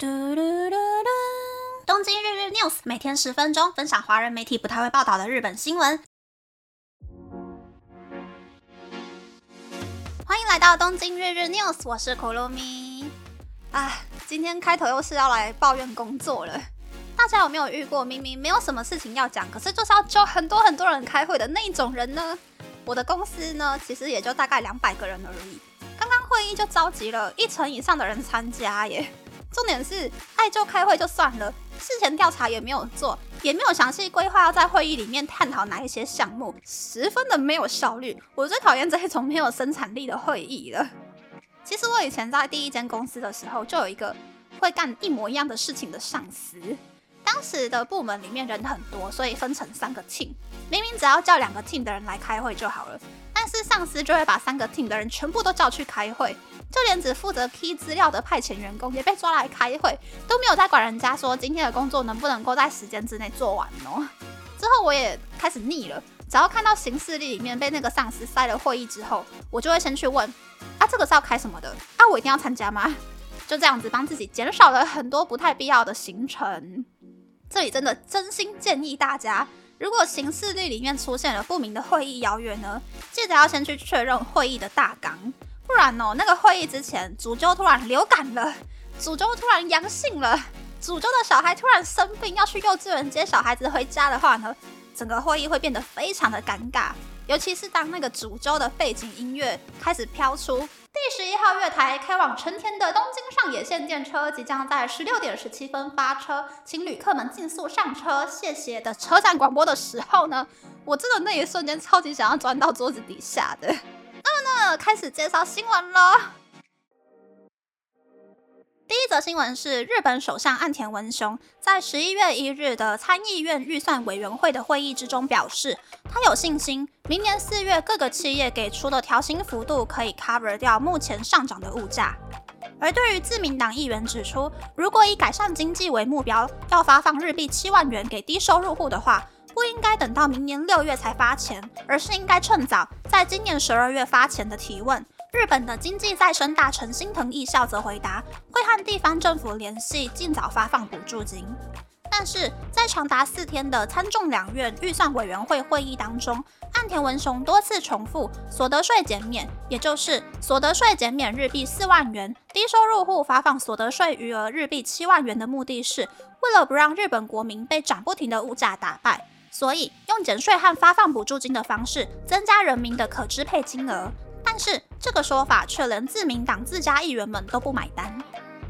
嘟嘟嘟嘟！东京日日 news 每天十分钟，分享华人媒体不太会报道的日本新闻。欢迎来到东京日日 news，我是可露咪。哎，今天开头又是要来抱怨工作了。大家有没有遇过明明没有什么事情要讲，可是就是要叫很多很多人开会的那种人呢？我的公司呢，其实也就大概两百个人而已。刚刚会议就召集了一成以上的人参加耶。重点是爱就开会就算了，事前调查也没有做，也没有详细规划要在会议里面探讨哪一些项目，十分的没有效率。我最讨厌这种没有生产力的会议了。其实我以前在第一间公司的时候，就有一个会干一模一样的事情的上司。当时的部门里面人很多，所以分成三个 team，明明只要叫两个 team 的人来开会就好了，但是上司就会把三个 team 的人全部都叫去开会。就连只负责 key 资料的派遣员工也被抓来开会，都没有在管人家说今天的工作能不能够在时间之内做完哦。之后我也开始腻了，只要看到行事历里面被那个上司塞了会议之后，我就会先去问：啊，这个是要开什么的？啊，我一定要参加吗？就这样子帮自己减少了很多不太必要的行程。这里真的真心建议大家，如果行事历里面出现了不明的会议邀约呢，记得要先去确认会议的大纲。不然哦，那个会议之前，主教突然流感了，主教突然阳性了，主教的小孩突然生病，要去幼稚园接小孩子回家的话呢，整个会议会变得非常的尴尬。尤其是当那个主揪的背景音乐开始飘出，第十一号月台开往成田的东京上野线电车即将在十六点十七分发车，请旅客们尽速上车，谢谢的车站广播的时候呢，我真的那一瞬间超级想要钻到桌子底下的。那么呢开始介绍新闻喽。第一则新闻是日本首相岸田文雄在十一月一日的参议院预算委员会的会议之中表示，他有信心明年四月各个企业给出的调薪幅度可以 cover 掉目前上涨的物价。而对于自民党议员指出，如果以改善经济为目标，要发放日币七万元给低收入户的话。不应该等到明年六月才发钱，而是应该趁早，在今年十二月发钱的提问。日本的经济再生大臣心藤义孝则回答，会和地方政府联系，尽早发放补助金。但是在长达四天的参众两院预算委员会会议当中，岸田文雄多次重复所得税减免，也就是所得税减免日币四万元，低收入户发放所得税余额日币七万元的目的是为了不让日本国民被涨不停的物价打败。所以用减税和发放补助金的方式增加人民的可支配金额，但是这个说法却连自民党自家议员们都不买单。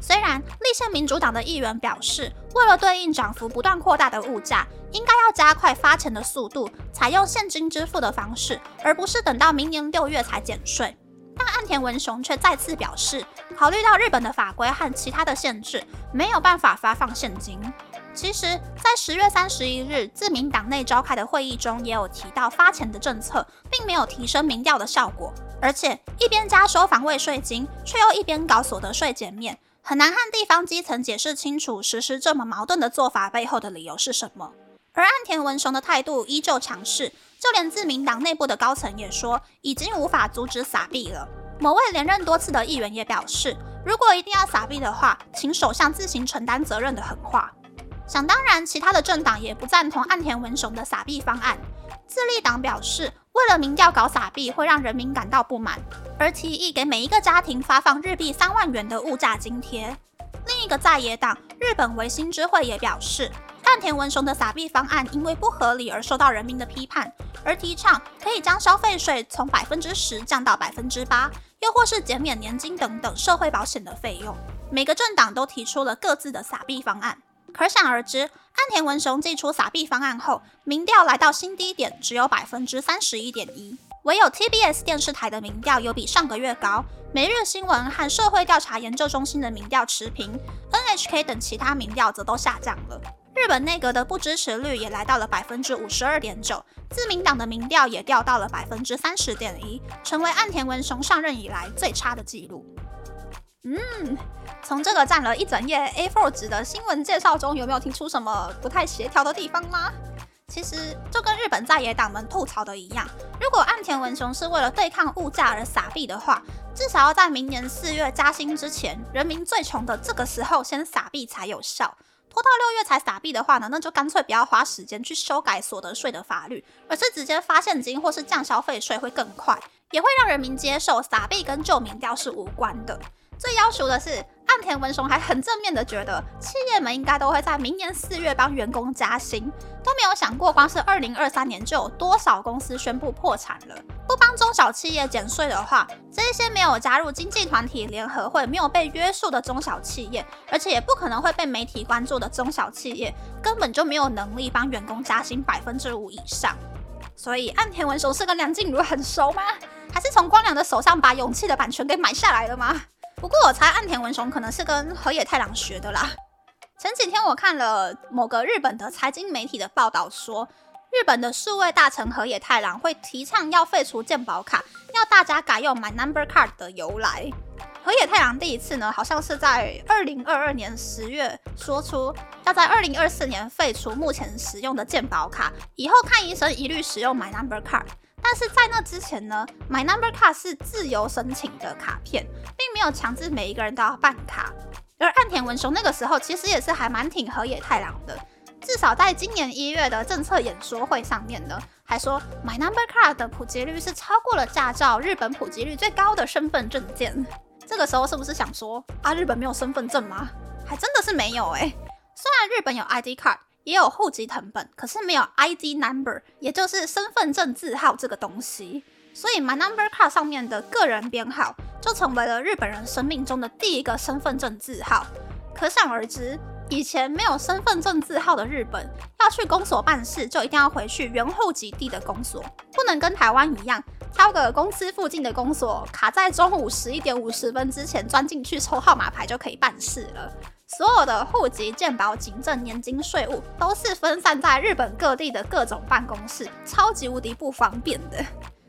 虽然立宪民主党的议员表示，为了对应涨幅不断扩大的物价，应该要加快发钱的速度，采用现金支付的方式，而不是等到明年六月才减税。但岸田文雄却再次表示，考虑到日本的法规和其他的限制，没有办法发放现金。其实，在十月三十一日自民党内召开的会议中，也有提到发钱的政策，并没有提升民调的效果，而且一边加收防卫税金，却又一边搞所得税减免，很难和地方基层解释清楚实施这么矛盾的做法背后的理由是什么。而岸田文雄的态度依旧强势，就连自民党内部的高层也说，已经无法阻止撒币了。某位连任多次的议员也表示，如果一定要撒币的话，请首相自行承担责任的狠话。想当然，其他的政党也不赞同岸田文雄的撒币方案。自立党表示，为了民调搞撒币会让人民感到不满，而提议给每一个家庭发放日币三万元的物价津贴。另一个在野党日本维新之会也表示，岸田文雄的撒币方案因为不合理而受到人民的批判，而提倡可以将消费税从百分之十降到百分之八，又或是减免年金等等社会保险的费用。每个政党都提出了各自的撒币方案。可想而知，岸田文雄祭出撒币方案后，民调来到新低点，只有百分之三十一点一。唯有 TBS 电视台的民调有比上个月高，每日新闻和社会调查研究中心的民调持平，NHK 等其他民调则都下降了。日本内阁的不支持率也来到了百分之五十二点九，自民党的民调也掉到了百分之三十点一，成为岸田文雄上任以来最差的纪录。嗯，从这个占了一整页 A4 纸的新闻介绍中，有没有听出什么不太协调的地方吗？其实就跟日本在野党们吐槽的一样，如果岸田文雄是为了对抗物价而撒币的话，至少要在明年四月加薪之前，人民最穷的这个时候先撒币才有效。拖到六月才撒币的话呢，那就干脆不要花时间去修改所得税的法律，而是直接发现金或是降消费税会更快，也会让人民接受撒币跟旧民调是无关的。最要求的是，岸田文雄还很正面的觉得，企业们应该都会在明年四月帮员工加薪，都没有想过，光是二零二三年就有多少公司宣布破产了。不帮中小企业减税的话，这些没有加入经济团体联合会、没有被约束的中小企业，而且也不可能会被媒体关注的中小企业，根本就没有能力帮员工加薪百分之五以上。所以，岸田文雄是跟梁静茹很熟吗？还是从光良的手上把勇气的版权给买下来了吗？不过我猜岸田文雄可能是跟河野太郎学的啦。前几天我看了某个日本的财经媒体的报道，说日本的数位大臣河野太郎会提倡要废除健保卡，要大家改用 My Number Card 的由来。河野太郎第一次呢，好像是在二零二二年十月说出要在二零二四年废除目前使用的健保卡，以后看医生一律使用 My Number Card。但是在那之前呢，My Number Card 是自由申请的卡片，并没有强制每一个人都要办卡。而岸田文雄那个时候其实也是还蛮挺河野太郎的，至少在今年一月的政策演说会上面呢，还说 My Number Card 的普及率是超过了驾照日本普及率最高的身份证件。这个时候是不是想说啊，日本没有身份证吗？还真的是没有诶。虽然日本有 ID Card。也有户籍成本，可是没有 ID number，也就是身份证字号这个东西。所以 My Number Card 上面的个人编号就成为了日本人生命中的第一个身份证字号。可想而知，以前没有身份证字号的日本，要去公所办事，就一定要回去原户籍地的公所，不能跟台湾一样，挑个公司附近的公所，卡在中午十一点五十分之前钻进去抽号码牌就可以办事了。所有的户籍、健保、警政、年金、税务都是分散在日本各地的各种办公室，超级无敌不方便的。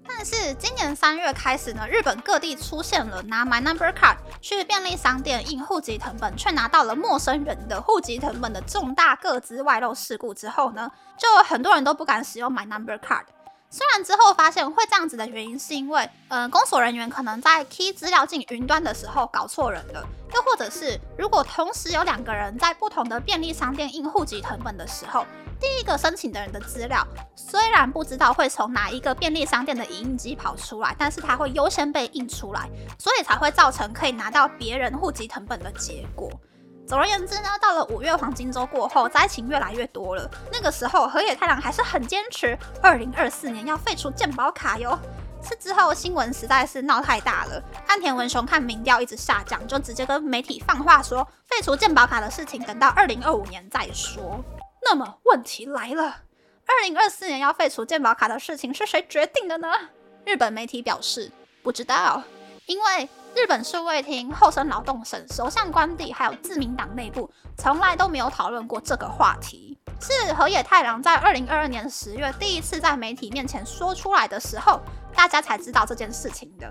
但是今年三月开始呢，日本各地出现了拿 My Number Card 去便利商店印户籍成本，却拿到了陌生人的户籍成本的重大个资外漏事故之后呢，就很多人都不敢使用 My Number Card。虽然之后发现会这样子的原因，是因为，呃，公所人员可能在 key 资料进云端的时候搞错人了，又或者是如果同时有两个人在不同的便利商店印户籍成本的时候，第一个申请的人的资料虽然不知道会从哪一个便利商店的影印机跑出来，但是它会优先被印出来，所以才会造成可以拿到别人户籍成本的结果。总而言之呢，到了五月黄金周过后，灾情越来越多了。那个时候，河野太郎还是很坚持，二零二四年要废除健保卡哟。是之后新闻实在是闹太大了，岸田文雄看民调一直下降，就直接跟媒体放话说，废除健保卡的事情等到二零二五年再说。那么问题来了，二零二四年要废除健保卡的事情是谁决定的呢？日本媒体表示不知道，因为。日本数位厅、厚生劳动省、首相官邸，还有自民党内部，从来都没有讨论过这个话题。是河野太郎在二零二二年十月第一次在媒体面前说出来的时候，大家才知道这件事情的。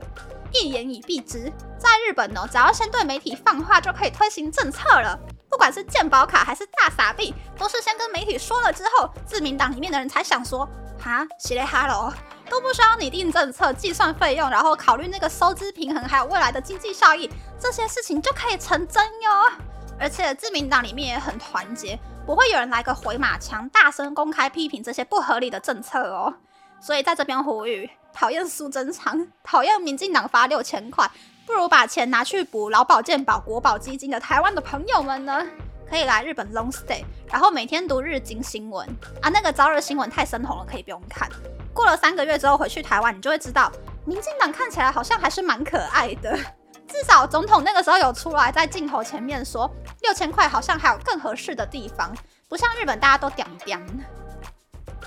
一言以蔽之，在日本呢，只要先对媒体放话，就可以推行政策了。不管是健保卡还是大傻币，都是先跟媒体说了之后，自民党里面的人才想说，哈，西嘞哈喽。都不需要拟定政策、计算费用，然后考虑那个收支平衡，还有未来的经济效益，这些事情就可以成真哟。而且自民党里面也很团结，不会有人来个回马枪，大声公开批评这些不合理的政策哦。所以在这边呼吁，讨厌苏贞昌，讨厌民进党发六千块，不如把钱拿去补劳保健保、国保基金的台湾的朋友们呢，可以来日本 long stay，然后每天读日经新闻啊，那个朝日新闻太深红了，可以不用看。过了三个月之后回去台湾，你就会知道，民进党看起来好像还是蛮可爱的。至少总统那个时候有出来在镜头前面说，六千块好像还有更合适的地方，不像日本大家都屌屌。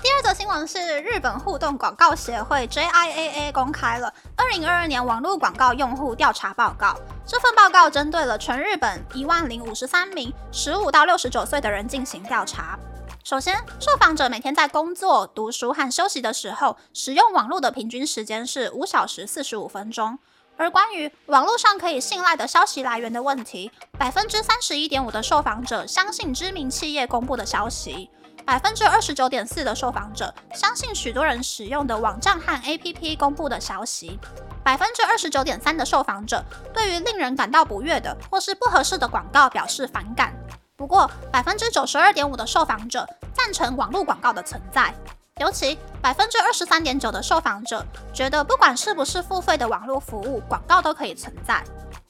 第二则新闻是日本互动广告协会 JIAA 公开了二零二二年网络广告用户调查报告。这份报告针对了全日本一万零五十三名十五到六十九岁的人进行调查。首先，受访者每天在工作、读书和休息的时候使用网络的平均时间是五小时四十五分钟。而关于网络上可以信赖的消息来源的问题，百分之三十一点五的受访者相信知名企业公布的消息，百分之二十九点四的受访者相信许多人使用的网站和 APP 公布的消息。百分之二十九点三的受访者对于令人感到不悦的或是不合适的广告表示反感。不过，百分之九十二点五的受访者赞成网络广告的存在，尤其百分之二十三点九的受访者觉得，不管是不是付费的网络服务，广告都可以存在。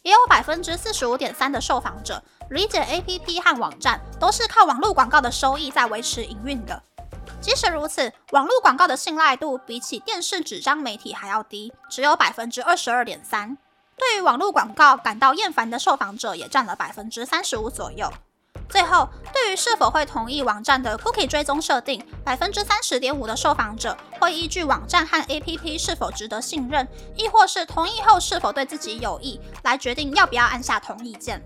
也有百分之四十五点三的受访者理解 APP 和网站都是靠网络广告的收益在维持营运的。即使如此，网络广告的信赖度比起电视纸张媒体还要低，只有百分之二十二点三。对于网络广告感到厌烦的受访者也占了百分之三十五左右。最后，对于是否会同意网站的 cookie 追踪设定，百分之三十点五的受访者会依据网站和 APP 是否值得信任，亦或是同意后是否对自己有益，来决定要不要按下同意键。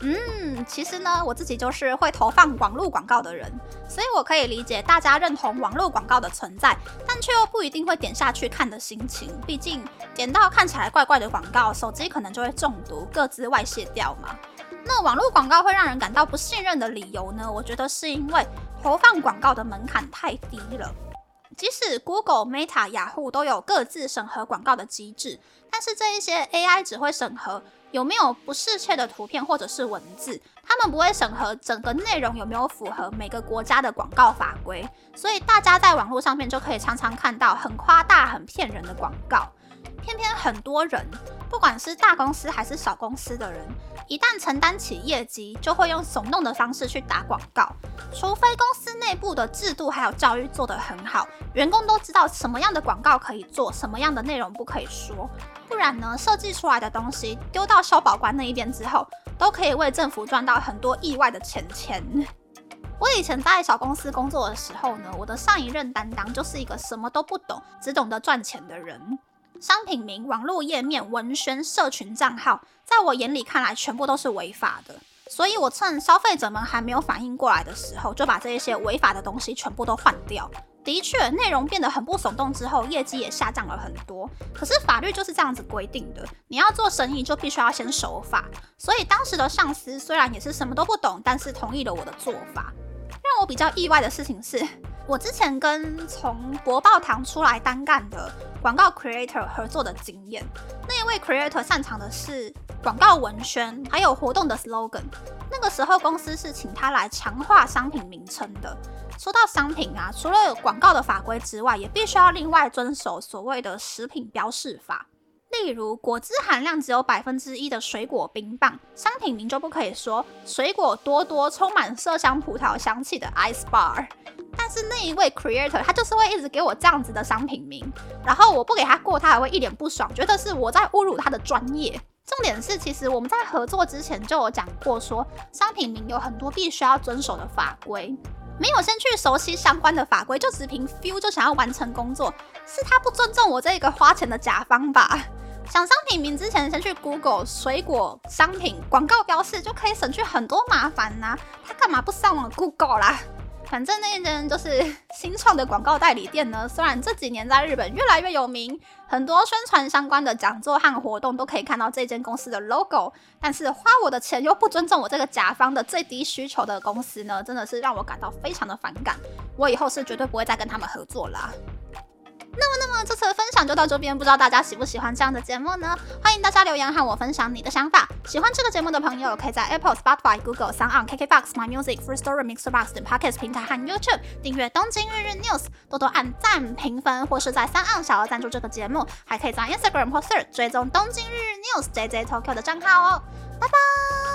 嗯，其实呢，我自己就是会投放网络广告的人，所以我可以理解大家认同网络广告的存在，但却又不一定会点下去看的心情。毕竟点到看起来怪怪的广告，手机可能就会中毒，各自外泄掉嘛。那网络广告会让人感到不信任的理由呢？我觉得是因为投放广告的门槛太低了。即使 Google、Meta、雅虎都有各自审核广告的机制，但是这一些 AI 只会审核。有没有不适切的图片或者是文字？他们不会审核整个内容有没有符合每个国家的广告法规，所以大家在网络上面就可以常常看到很夸大、很骗人的广告。偏偏很多人，不管是大公司还是小公司的人，一旦承担起业绩，就会用耸动的方式去打广告。除非公司内部的制度还有教育做得很好，员工都知道什么样的广告可以做，什么样的内容不可以说。不然呢，设计出来的东西丢到消保官那一边之后，都可以为政府赚到很多意外的钱钱。我以前在小公司工作的时候呢，我的上一任担当就是一个什么都不懂，只懂得赚钱的人。商品名、网络页面、文宣、社群账号，在我眼里看来全部都是违法的。所以我趁消费者们还没有反应过来的时候，就把这些违法的东西全部都换掉。的确，内容变得很不耸动之后，业绩也下降了很多。可是法律就是这样子规定的，你要做生意就必须要先守法。所以当时的上司虽然也是什么都不懂，但是同意了我的做法。让我比较意外的事情是，我之前跟从博报堂出来单干的广告 creator 合作的经验，那一位 creator 擅长的是广告文宣，还有活动的 slogan。那个时候公司是请他来强化商品名称的。说到商品啊，除了有广告的法规之外，也必须要另外遵守所谓的食品标示法。例如，果汁含量只有百分之一的水果冰棒，商品名就不可以说水果多多充满麝香葡萄香气的 ice bar。是那一位 creator 他就是会一直给我这样子的商品名，然后我不给他过，他还会一脸不爽，觉得是我在侮辱他的专业。重点是，其实我们在合作之前就有讲过，说商品名有很多必须要遵守的法规。没有先去熟悉相关的法规，就只凭 feel 就想要完成工作，是他不尊重我这个花钱的甲方吧？想商品名之前，先去 Google 水果商品广告标示，就可以省去很多麻烦呐。他干嘛不上网 Google 啦？反正那间就是新创的广告代理店呢，虽然这几年在日本越来越有名，很多宣传相关的讲座和活动都可以看到这间公司的 logo，但是花我的钱又不尊重我这个甲方的最低需求的公司呢，真的是让我感到非常的反感。我以后是绝对不会再跟他们合作了。那么，那么这次分享就到这边，不知道大家喜不喜欢这样的节目呢？欢迎大家留言和我分享你的想法。喜欢这个节目的朋友，可以在 Apple、Spotify、Google、Sound On、KKBox、My Music、Free Story、Mixer Box 等 Podcast 平台和 YouTube 订阅《东京日日 News》，多多按赞、评分，或是在三岸小额赞助这个节目。还可以在 Instagram 或者追踪《东京日日 News》JJ Tokyo 的账号哦。拜拜。